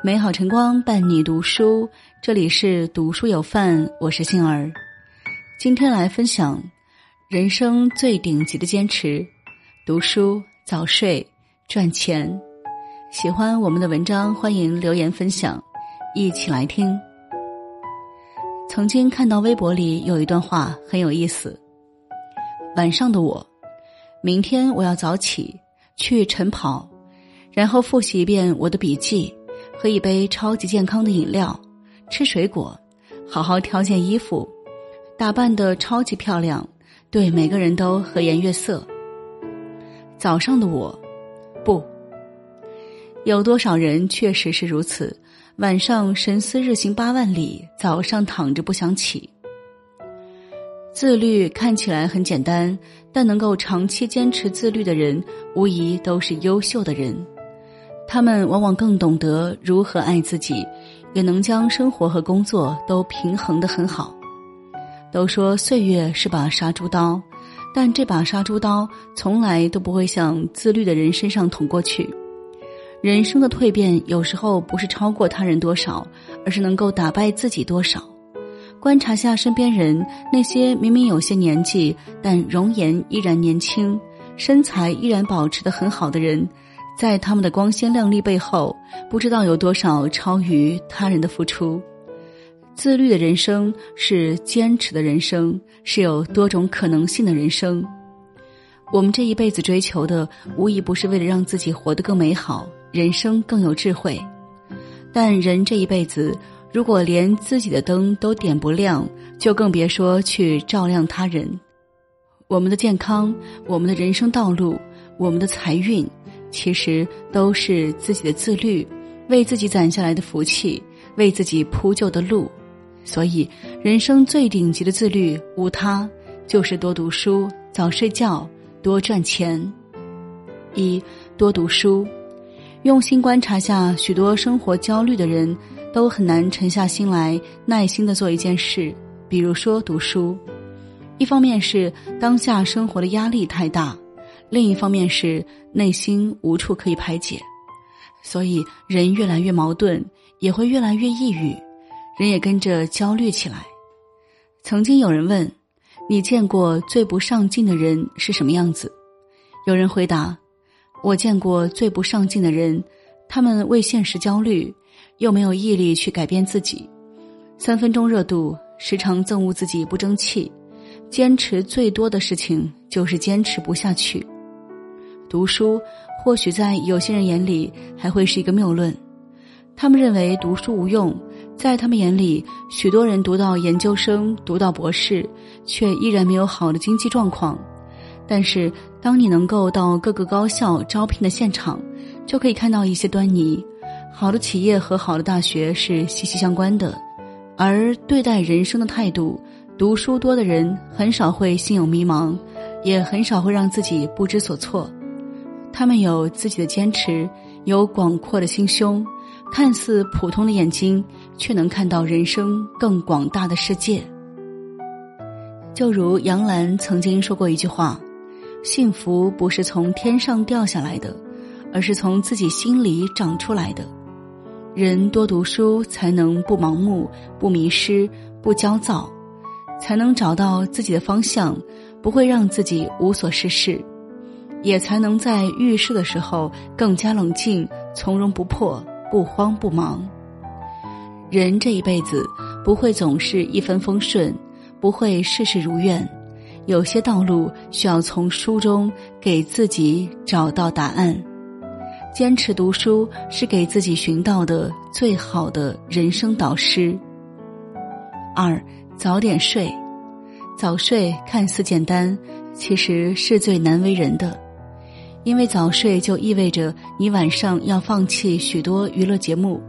美好晨光伴你读书，这里是读书有范，我是杏儿。今天来分享人生最顶级的坚持：读书、早睡、赚钱。喜欢我们的文章，欢迎留言分享，一起来听。曾经看到微博里有一段话很有意思：晚上的我，明天我要早起去晨跑，然后复习一遍我的笔记。喝一杯超级健康的饮料，吃水果，好好挑件衣服，打扮的超级漂亮，对每个人都和颜悦色。早上的我，不，有多少人确实是如此？晚上神思日行八万里，早上躺着不想起。自律看起来很简单，但能够长期坚持自律的人，无疑都是优秀的人。他们往往更懂得如何爱自己，也能将生活和工作都平衡的很好。都说岁月是把杀猪刀，但这把杀猪刀从来都不会向自律的人身上捅过去。人生的蜕变有时候不是超过他人多少，而是能够打败自己多少。观察下身边人，那些明明有些年纪，但容颜依然年轻，身材依然保持的很好的人。在他们的光鲜亮丽背后，不知道有多少超于他人的付出。自律的人生是坚持的人生，是有多种可能性的人生。我们这一辈子追求的，无疑不是为了让自己活得更美好，人生更有智慧。但人这一辈子，如果连自己的灯都点不亮，就更别说去照亮他人。我们的健康，我们的人生道路，我们的财运。其实都是自己的自律，为自己攒下来的福气，为自己铺就的路。所以，人生最顶级的自律无他，就是多读书、早睡觉、多赚钱。一多读书，用心观察下，许多生活焦虑的人都很难沉下心来，耐心的做一件事，比如说读书。一方面是当下生活的压力太大。另一方面是内心无处可以排解，所以人越来越矛盾，也会越来越抑郁，人也跟着焦虑起来。曾经有人问：“你见过最不上进的人是什么样子？”有人回答：“我见过最不上进的人，他们为现实焦虑，又没有毅力去改变自己，三分钟热度，时常憎恶自己不争气，坚持最多的事情就是坚持不下去。”读书或许在有些人眼里还会是一个谬论，他们认为读书无用。在他们眼里，许多人读到研究生、读到博士，却依然没有好的经济状况。但是，当你能够到各个高校招聘的现场，就可以看到一些端倪。好的企业和好的大学是息息相关的，而对待人生的态度，读书多的人很少会心有迷茫，也很少会让自己不知所措。他们有自己的坚持，有广阔的心胸，看似普通的眼睛，却能看到人生更广大的世界。就如杨澜曾经说过一句话：“幸福不是从天上掉下来的，而是从自己心里长出来的。”人多读书，才能不盲目、不迷失、不焦躁，才能找到自己的方向，不会让自己无所事事。也才能在遇事的时候更加冷静、从容不迫、不慌不忙。人这一辈子不会总是一帆风顺，不会事事如愿，有些道路需要从书中给自己找到答案。坚持读书是给自己寻到的最好的人生导师。二，早点睡，早睡看似简单，其实是最难为人的。因为早睡就意味着你晚上要放弃许多娱乐节目，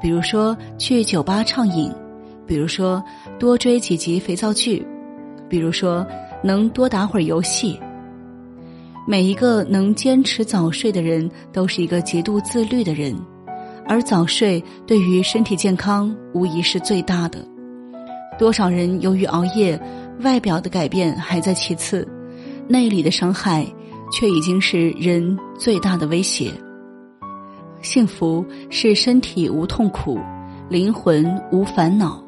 比如说去酒吧畅饮，比如说多追几集肥皂剧，比如说能多打会儿游戏。每一个能坚持早睡的人，都是一个极度自律的人，而早睡对于身体健康无疑是最大的。多少人由于熬夜，外表的改变还在其次，内里的伤害。却已经是人最大的威胁。幸福是身体无痛苦，灵魂无烦恼。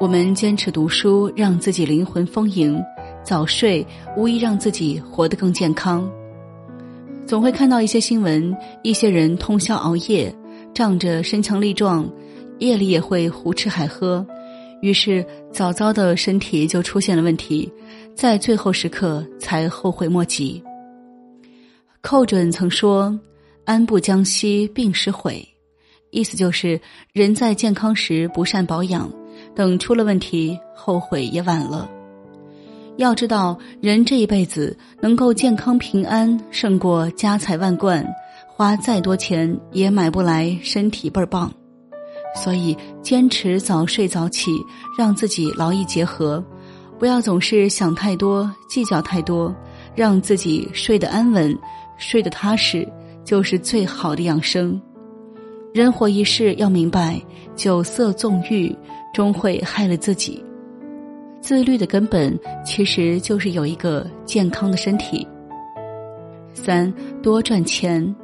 我们坚持读书，让自己灵魂丰盈；早睡无疑让自己活得更健康。总会看到一些新闻，一些人通宵熬夜，仗着身强力壮，夜里也会胡吃海喝，于是早早的身体就出现了问题，在最后时刻才后悔莫及。寇准曾说：“安不将息，病时悔。”意思就是人在健康时不善保养。等出了问题，后悔也晚了。要知道，人这一辈子能够健康平安，胜过家财万贯，花再多钱也买不来身体倍儿棒。所以，坚持早睡早起，让自己劳逸结合，不要总是想太多、计较太多，让自己睡得安稳、睡得踏实，就是最好的养生。人活一世，要明白，酒色纵欲。终会害了自己。自律的根本其实就是有一个健康的身体。三多赚钱，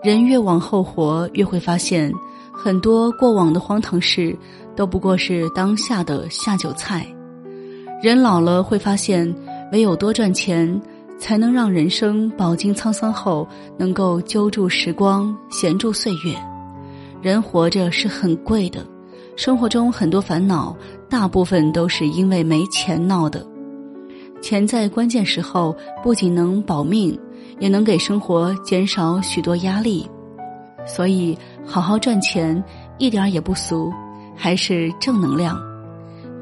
人越往后活，越会发现很多过往的荒唐事都不过是当下的下酒菜。人老了会发现，唯有多赚钱，才能让人生饱经沧桑后能够揪住时光，闲住岁月。人活着是很贵的。生活中很多烦恼，大部分都是因为没钱闹的。钱在关键时候不仅能保命，也能给生活减少许多压力。所以，好好赚钱一点也不俗，还是正能量。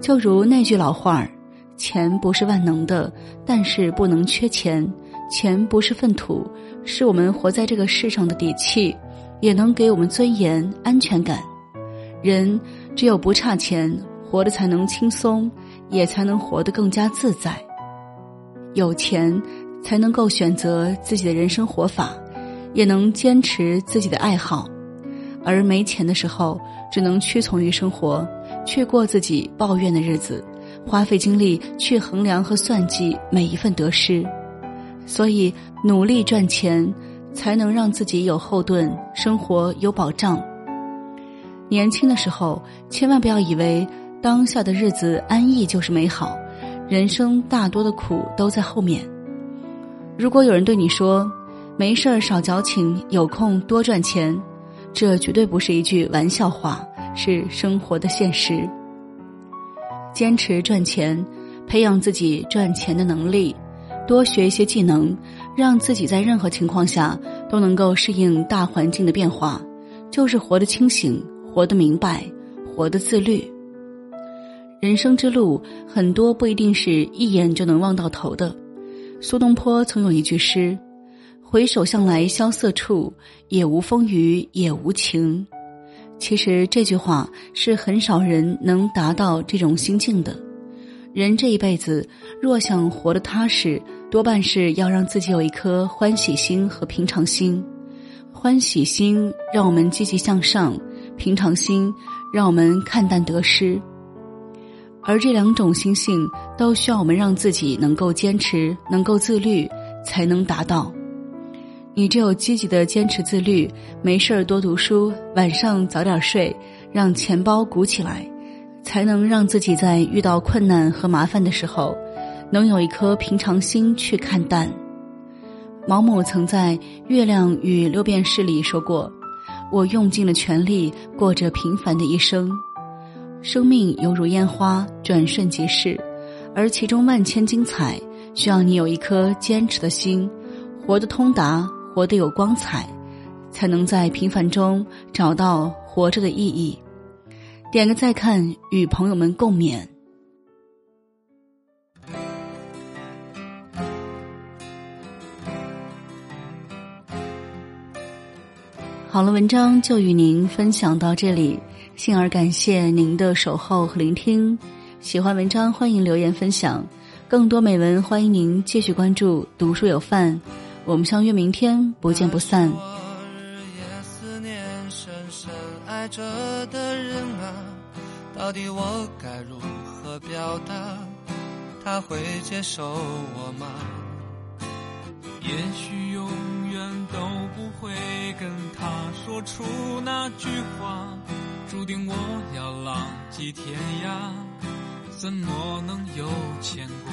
就如那句老话儿：“钱不是万能的，但是不能缺钱。钱不是粪土，是我们活在这个世上的底气，也能给我们尊严、安全感。”人只有不差钱，活得才能轻松，也才能活得更加自在。有钱才能够选择自己的人生活法，也能坚持自己的爱好。而没钱的时候，只能屈从于生活，去过自己抱怨的日子，花费精力去衡量和算计每一份得失。所以，努力赚钱，才能让自己有后盾，生活有保障。年轻的时候，千万不要以为当下的日子安逸就是美好，人生大多的苦都在后面。如果有人对你说“没事儿少矫情，有空多赚钱”，这绝对不是一句玩笑话，是生活的现实。坚持赚钱，培养自己赚钱的能力，多学一些技能，让自己在任何情况下都能够适应大环境的变化，就是活得清醒。活得明白，活得自律。人生之路很多不一定是一眼就能望到头的。苏东坡曾有一句诗：“回首向来萧瑟处，也无风雨也无晴。”其实这句话是很少人能达到这种心境的。人这一辈子若想活得踏实，多半是要让自己有一颗欢喜心和平常心。欢喜心让我们积极向上。平常心，让我们看淡得失，而这两种心性都需要我们让自己能够坚持、能够自律，才能达到。你只有积极的坚持自律，没事儿多读书，晚上早点睡，让钱包鼓起来，才能让自己在遇到困难和麻烦的时候，能有一颗平常心去看淡。毛姆曾在《月亮与六便士》里说过。我用尽了全力，过着平凡的一生。生命犹如烟花，转瞬即逝，而其中万千精彩，需要你有一颗坚持的心，活得通达，活得有光彩，才能在平凡中找到活着的意义。点个再看，与朋友们共勉。好了，文章就与您分享到这里，幸而感谢您的守候和聆听。喜欢文章，欢迎留言分享。更多美文，欢迎您继续关注“读书有范”。我们相约明天，不见不散。日夜思念，深深爱着的人啊，到底我该如何表达？他会接受我吗？也许永远都不会跟他。说出那句话，注定我要浪迹天涯，怎么能有牵挂？